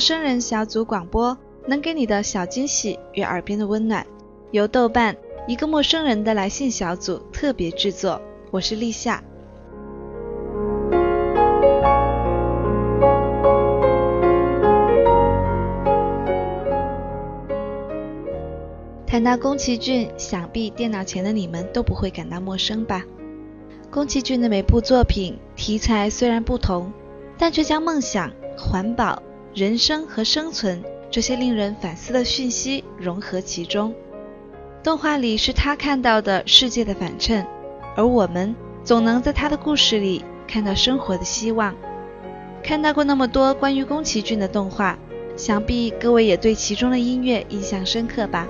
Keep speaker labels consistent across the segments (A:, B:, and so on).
A: 生人小组广播能给你的小惊喜与耳边的温暖，由豆瓣一个陌生人的来信小组特别制作。我是立夏。谈到宫崎骏，想必电脑前的你们都不会感到陌生吧？宫崎骏的每部作品题材虽然不同，但却将梦想、环保、人生和生存这些令人反思的讯息融合其中。动画里是他看到的世界的反衬，而我们总能在他的故事里看到生活的希望。看到过那么多关于宫崎骏的动画，想必各位也对其中的音乐印象深刻吧？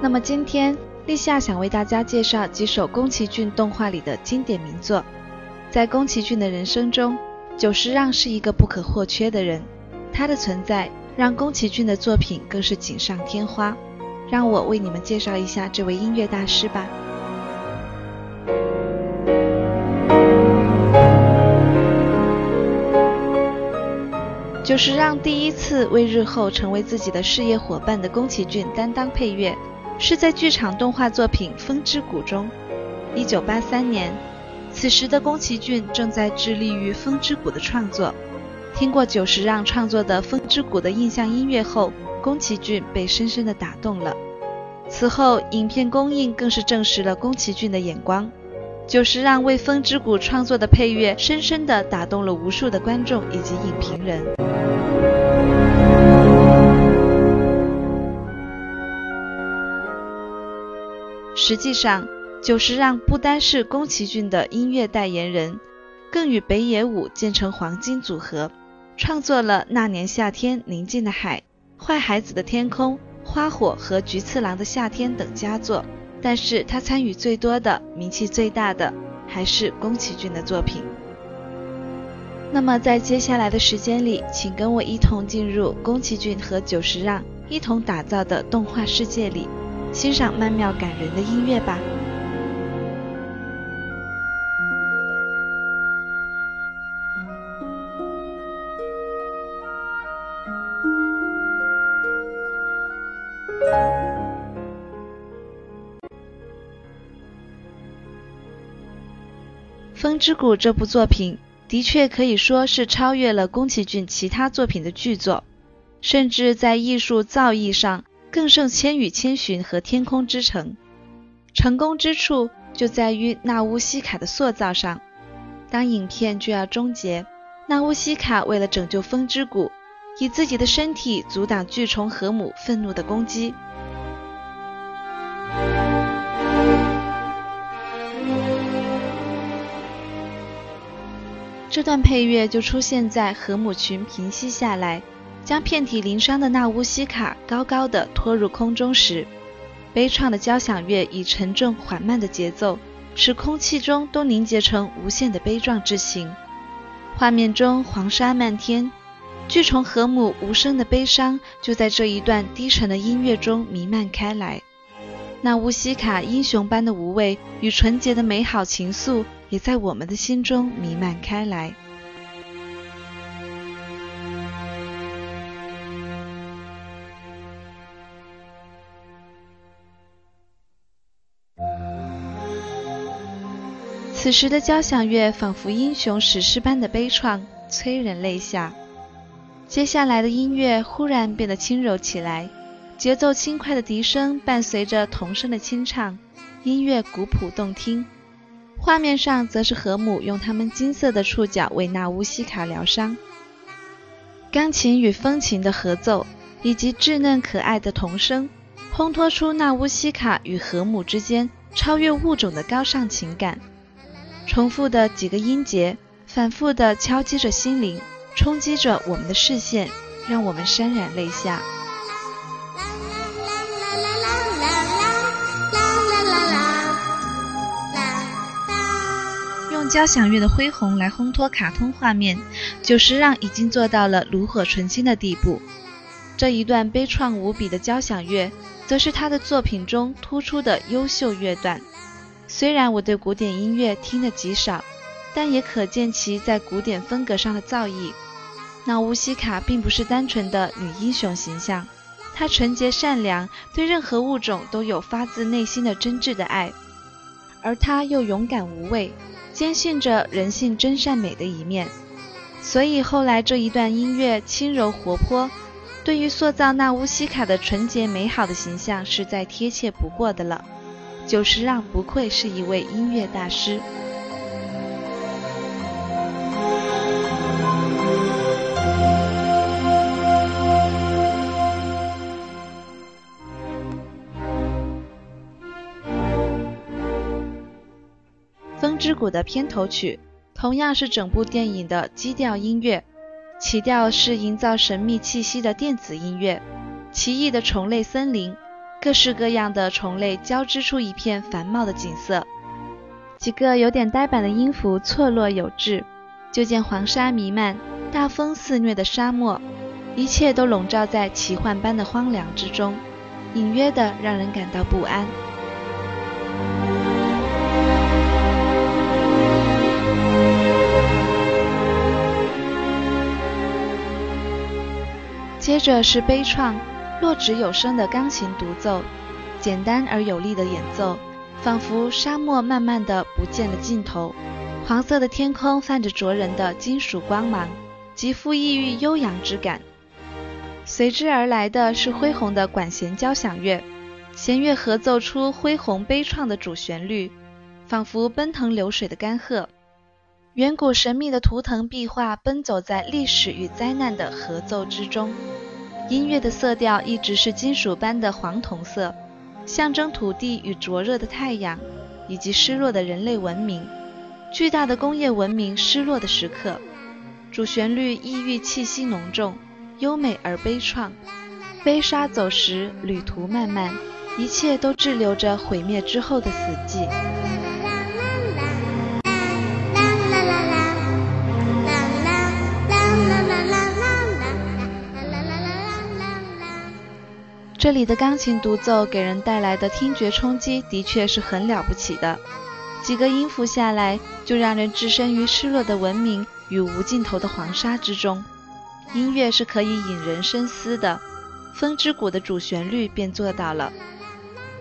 A: 那么今天，立夏想为大家介绍几首宫崎骏动画里的经典名作。在宫崎骏的人生中，久石让是一个不可或缺的人，他的存在让宫崎骏的作品更是锦上添花。让我为你们介绍一下这位音乐大师吧。久石让第一次为日后成为自己的事业伙伴的宫崎骏担当配乐。是在剧场动画作品《风之谷》中。一九八三年，此时的宫崎骏正在致力于《风之谷》的创作。听过久石让创作的《风之谷》的印象音乐后，宫崎骏被深深的打动了。此后，影片公映更是证实了宫崎骏的眼光。久石让为《风之谷》创作的配乐，深深的打动了无数的观众以及影评人。实际上，久石让不单是宫崎骏的音乐代言人，更与北野武建成黄金组合，创作了《那年夏天宁静的海》《坏孩子的天空》《花火》和《菊次郎的夏天》等佳作。但是他参与最多的、名气最大的，还是宫崎骏的作品。那么在接下来的时间里，请跟我一同进入宫崎骏和久石让一同打造的动画世界里。欣赏曼妙感人的音乐吧。《风之谷》这部作品的确可以说是超越了宫崎骏其他作品的巨作，甚至在艺术造诣上。更胜《千与千寻》和《天空之城》，成功之处就在于纳乌西卡的塑造上。当影片就要终结，纳乌西卡为了拯救风之谷，以自己的身体阻挡巨虫河姆愤怒的攻击。这段配乐就出现在河姆群平息下来。将遍体鳞伤的纳乌西卡高高的拖入空中时，悲怆的交响乐以沉重缓慢的节奏，使空气中都凝结成无限的悲壮之情。画面中黄沙漫天，巨虫河姆无声的悲伤就在这一段低沉的音乐中弥漫开来。纳乌西卡英雄般的无畏与纯洁的美好情愫，也在我们的心中弥漫开来。此时的交响乐仿佛英雄史诗般的悲怆，催人泪下。接下来的音乐忽然变得轻柔起来，节奏轻快的笛声伴随着童声的清唱，音乐古朴动听。画面上则是河姆用他们金色的触角为纳乌西卡疗伤。钢琴与风琴的合奏，以及稚嫩可爱的童声，烘托出纳乌西卡与河姆之间超越物种的高尚情感。重复的几个音节，反复地敲击着心灵，冲击着我们的视线，让我们潸然泪下。用交响乐的恢宏来烘托卡通画面，久石让已经做到了炉火纯青的地步。这一段悲怆无比的交响乐，则是他的作品中突出的优秀乐段。虽然我对古典音乐听得极少，但也可见其在古典风格上的造诣。那乌西卡并不是单纯的女英雄形象，她纯洁善良，对任何物种都有发自内心的真挚的爱，而她又勇敢无畏，坚信着人性真善美的一面。所以后来这一段音乐轻柔活泼，对于塑造那乌西卡的纯洁美好的形象是再贴切不过的了。久石让不愧是一位音乐大师。《风之谷》的片头曲同样是整部电影的基调音乐，起调是营造神秘气息的电子音乐，奇异的虫类森林。各式各样的虫类交织出一片繁茂的景色，几个有点呆板的音符错落有致。就见黄沙弥漫，大风肆虐的沙漠，一切都笼罩在奇幻般的荒凉之中，隐约的让人感到不安。接着是悲怆。落纸有声的钢琴独奏，简单而有力的演奏，仿佛沙漠慢慢的不见了尽头。黄色的天空泛着灼人的金属光芒，极富异域悠扬之感。随之而来的是恢宏的管弦交响乐，弦乐合奏出恢宏悲怆的主旋律，仿佛奔腾流水的干涸。远古神秘的图腾壁画奔走在历史与灾难的合奏之中。音乐的色调一直是金属般的黄铜色，象征土地与灼热的太阳，以及失落的人类文明。巨大的工业文明失落的时刻。主旋律异域气息浓重，优美而悲怆。飞沙走石，旅途漫漫，一切都滞留着毁灭之后的死寂。这里的钢琴独奏给人带来的听觉冲击的确是很了不起的，几个音符下来就让人置身于失落的文明与无尽头的黄沙之中。音乐是可以引人深思的，《风之谷》的主旋律便做到了。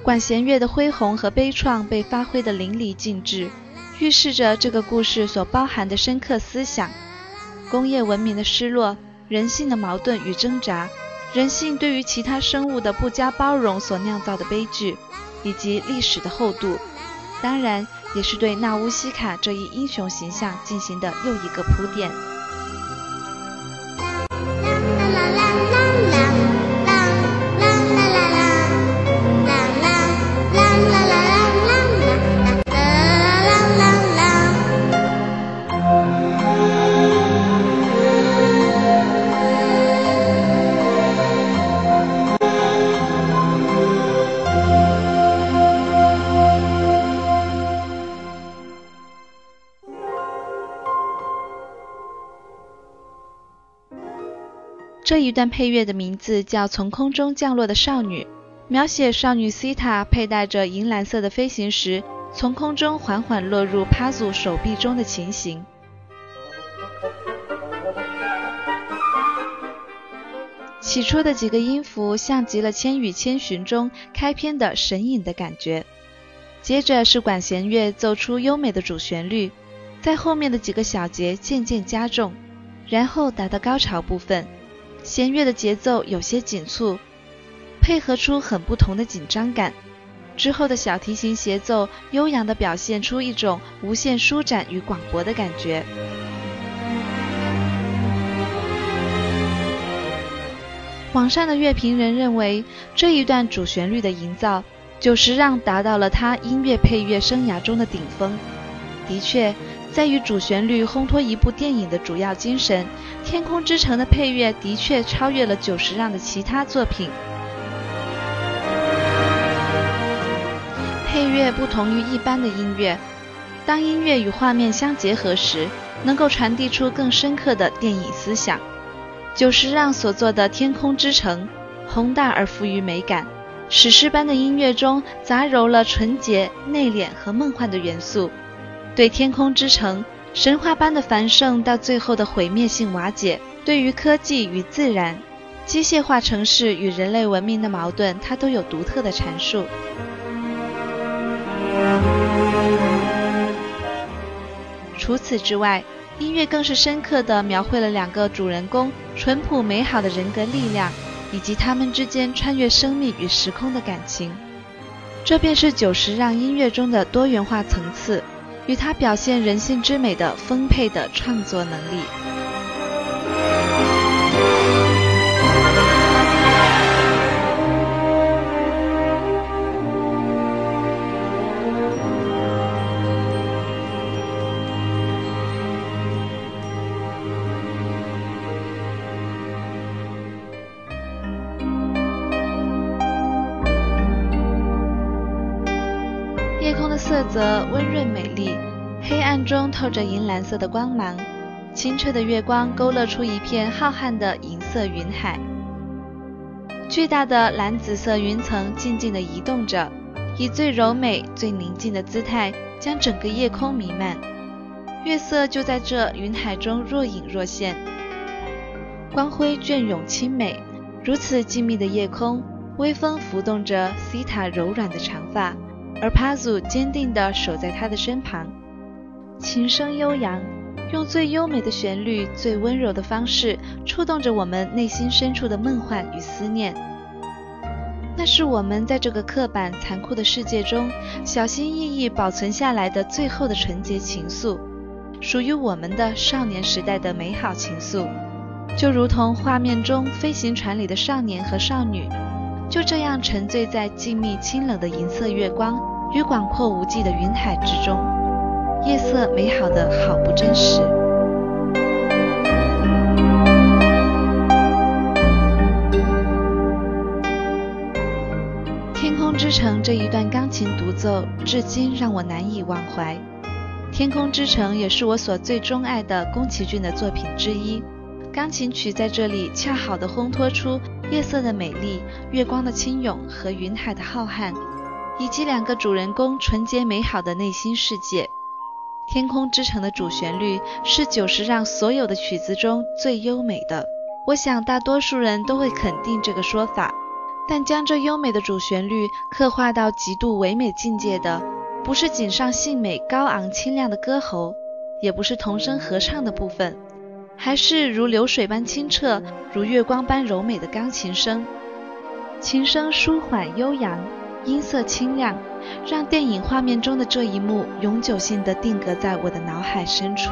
A: 管弦乐的恢宏和悲怆被发挥得淋漓尽致，预示着这个故事所包含的深刻思想：工业文明的失落，人性的矛盾与挣扎。人性对于其他生物的不加包容所酿造的悲剧，以及历史的厚度，当然也是对纳乌西卡这一英雄形象进行的又一个铺垫。这一段配乐的名字叫《从空中降落的少女》，描写少女西塔佩戴着银蓝色的飞行时，从空中缓缓落入帕祖手臂中的情形。起初的几个音符像极了《千与千寻》中开篇的神隐的感觉，接着是管弦乐奏出优美的主旋律，在后面的几个小节渐渐加重，然后达到高潮部分。弦乐的节奏有些紧促，配合出很不同的紧张感。之后的小提琴协奏悠扬地表现出一种无限舒展与广博的感觉。网上的乐评人认为，这一段主旋律的营造，久石让达到了他音乐配乐生涯中的顶峰。的确。在于主旋律烘托一部电影的主要精神，《天空之城》的配乐的确超越了久石让的其他作品。配乐不同于一般的音乐，当音乐与画面相结合时，能够传递出更深刻的电影思想。久石让所做的《天空之城》宏大而富于美感，史诗般的音乐中杂糅了纯洁、内敛和梦幻的元素，对天空之城神话般的繁盛到最后的毁灭性瓦解，对于科技与自然、机械化城市与人类文明的矛盾，它都有独特的阐述。除此之外，音乐更是深刻地描绘了两个主人公淳朴美好的人格力量。以及他们之间穿越生命与时空的感情，这便是久石让音乐中的多元化层次，与他表现人性之美的丰沛的创作能力。色泽温润美丽，黑暗中透着银蓝色的光芒，清澈的月光勾勒出一片浩瀚的银色云海。巨大的蓝紫色云层静静地移动着，以最柔美、最宁静的姿态将整个夜空弥漫。月色就在这云海中若隐若现，光辉隽永清美。如此静谧的夜空，微风拂动着西塔柔软的长发。而帕祖坚定地守在他的身旁，琴声悠扬，用最优美的旋律、最温柔的方式，触动着我们内心深处的梦幻与思念。那是我们在这个刻板残酷的世界中，小心翼翼保存下来的最后的纯洁情愫，属于我们的少年时代的美好情愫，就如同画面中飞行船里的少年和少女。就这样沉醉在静谧清冷的银色月光与广阔无际的云海之中，夜色美好的好不真实。天空之城这一段钢琴独奏，至今让我难以忘怀。天空之城也是我所最钟爱的宫崎骏的作品之一。钢琴曲在这里恰好的烘托出夜色的美丽、月光的清涌和云海的浩瀚，以及两个主人公纯洁美好的内心世界。天空之城的主旋律是久石让所有的曲子中最优美的，我想大多数人都会肯定这个说法。但将这优美的主旋律刻画到极度唯美境界的，不是井上幸美高昂清亮的歌喉，也不是童声合唱的部分。还是如流水般清澈，如月光般柔美的钢琴声，琴声舒缓悠扬，音色清亮，让电影画面中的这一幕永久性的定格在我的脑海深处。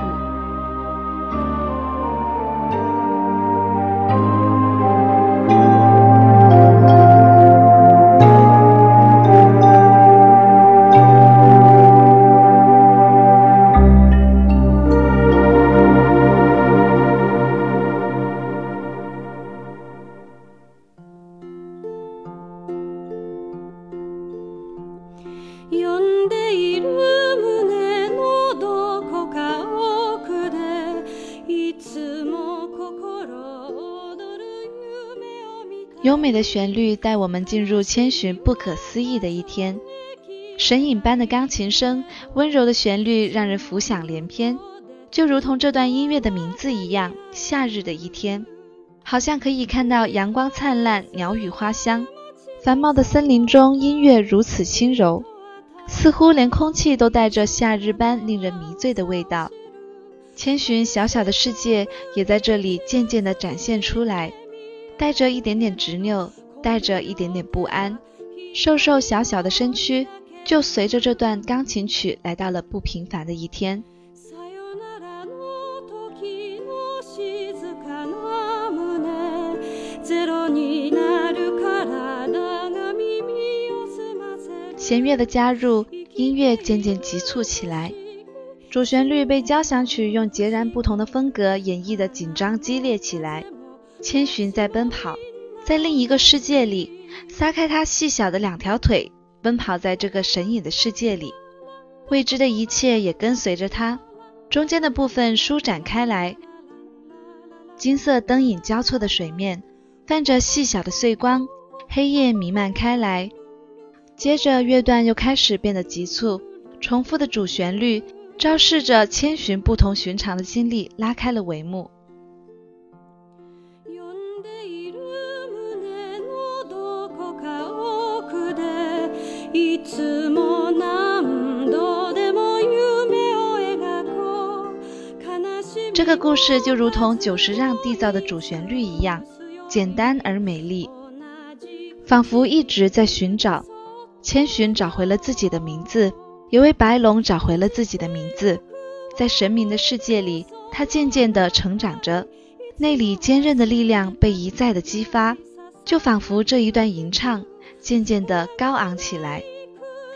A: 优美的旋律带我们进入千寻不可思议的一天，神隐般的钢琴声，温柔的旋律让人浮想联翩，就如同这段音乐的名字一样，夏日的一天，好像可以看到阳光灿烂，鸟语花香，繁茂的森林中音乐如此轻柔，似乎连空气都带着夏日般令人迷醉的味道。千寻小小的世界也在这里渐渐地展现出来。带着一点点执拗，带着一点点不安，瘦瘦小小的身躯就随着这段钢琴曲来到了不平凡的一天。弦乐的加入，音乐渐渐急促起来，主旋律被交响曲用截然不同的风格演绎的紧张激烈起来。千寻在奔跑，在另一个世界里，撒开他细小的两条腿，奔跑在这个神隐的世界里，未知的一切也跟随着他。中间的部分舒展开来，金色灯影交错的水面，泛着细小的碎光，黑夜弥漫开来。接着乐段又开始变得急促，重复的主旋律昭示着千寻不同寻常的经历拉开了帷幕。这个故事就如同久石让缔造的主旋律一样，简单而美丽，仿佛一直在寻找。千寻找回了自己的名字，也为白龙找回了自己的名字。在神明的世界里，他渐渐地成长着，内里坚韧的力量被一再的激发，就仿佛这一段吟唱渐渐地高昂起来，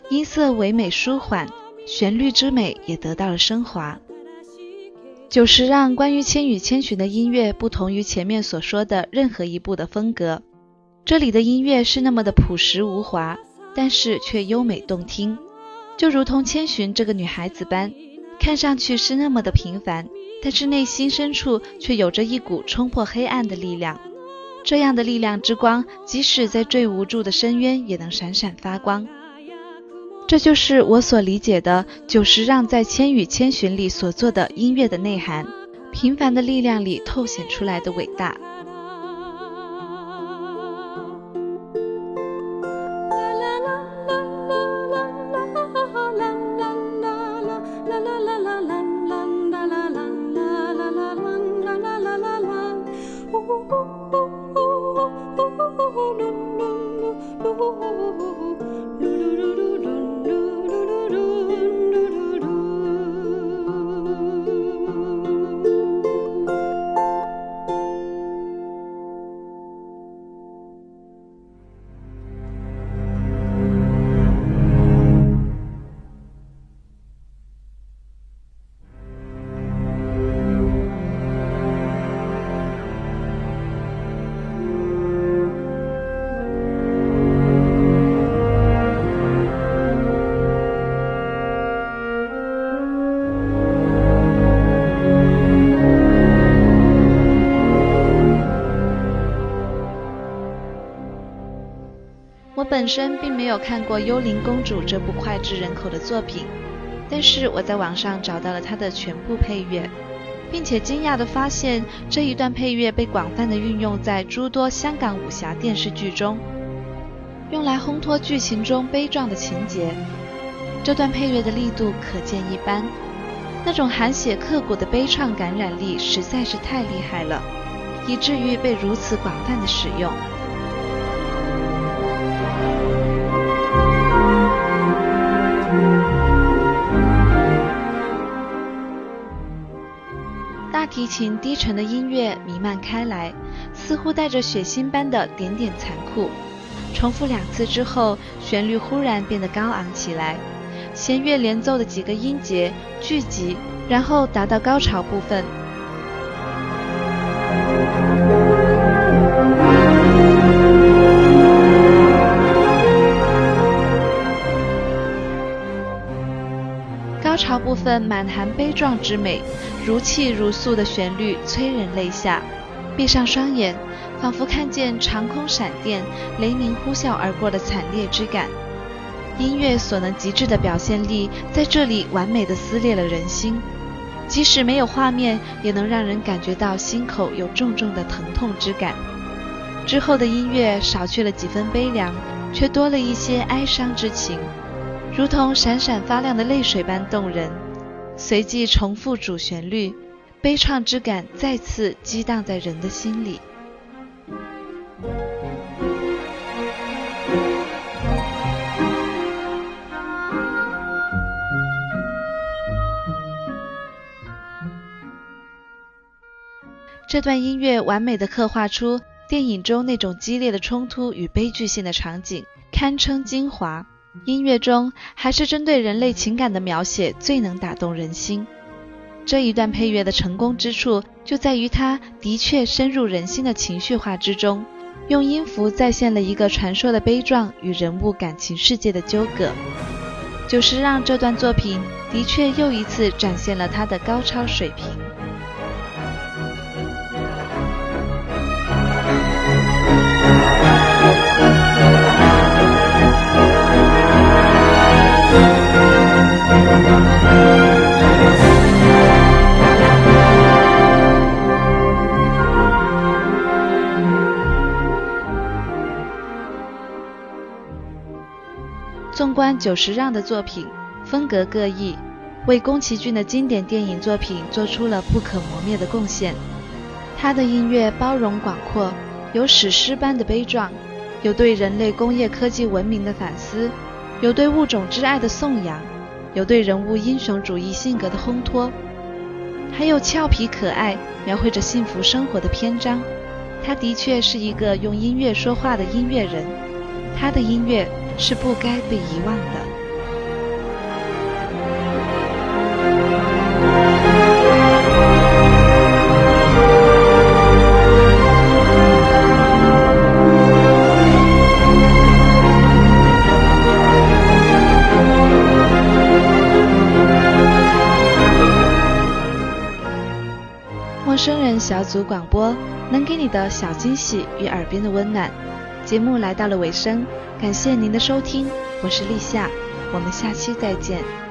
A: 音色唯美舒缓，旋律之美也得到了升华。久石让关于《千与千寻》的音乐不同于前面所说的任何一部的风格，这里的音乐是那么的朴实无华，但是却优美动听，就如同千寻这个女孩子般，看上去是那么的平凡，但是内心深处却有着一股冲破黑暗的力量。这样的力量之光，即使在最无助的深渊，也能闪闪发光。这就是我所理解的久石让在《千与千寻》里所做的音乐的内涵，平凡的力量里透显出来的伟大。身并没有看过《幽灵公主》这部脍炙人口的作品，但是我在网上找到了它的全部配乐，并且惊讶地发现这一段配乐被广泛地运用在诸多香港武侠电视剧中，用来烘托剧情中悲壮的情节。这段配乐的力度可见一斑，那种含血刻骨的悲怆感染力实在是太厉害了，以至于被如此广泛的使用。提琴低沉的音乐弥漫开来，似乎带着血腥般的点点残酷。重复两次之后，旋律忽然变得高昂起来，弦乐连奏的几个音节聚集，然后达到高潮部分。潮部分满含悲壮之美，如泣如诉的旋律催人泪下。闭上双眼，仿佛看见长空闪电、雷鸣呼啸而过的惨烈之感。音乐所能极致的表现力，在这里完美的撕裂了人心。即使没有画面，也能让人感觉到心口有重重的疼痛之感。之后的音乐少去了几分悲凉，却多了一些哀伤之情。如同闪闪发亮的泪水般动人，随即重复主旋律，悲怆之感再次激荡在人的心里。这段音乐完美的刻画出电影中那种激烈的冲突与悲剧性的场景，堪称精华。音乐中还是针对人类情感的描写最能打动人心。这一段配乐的成功之处就在于它的确深入人心的情绪化之中，用音符再现了一个传说的悲壮与人物感情世界的纠葛，就是让这段作品的确又一次展现了它的高超水平。久石让的作品，风格各异，为宫崎骏的经典电影作品做出了不可磨灭的贡献。他的音乐包容广阔，有史诗般的悲壮，有对人类工业科技文明的反思，有对物种之爱的颂扬，有对人物英雄主义性格的烘托，还有俏皮可爱、描绘着幸福生活的篇章。他的确是一个用音乐说话的音乐人，他的音乐。是不该被遗忘的。陌生人小组广播，能给你的小惊喜与耳边的温暖。节目来到了尾声。感谢您的收听，我是立夏，我们下期再见。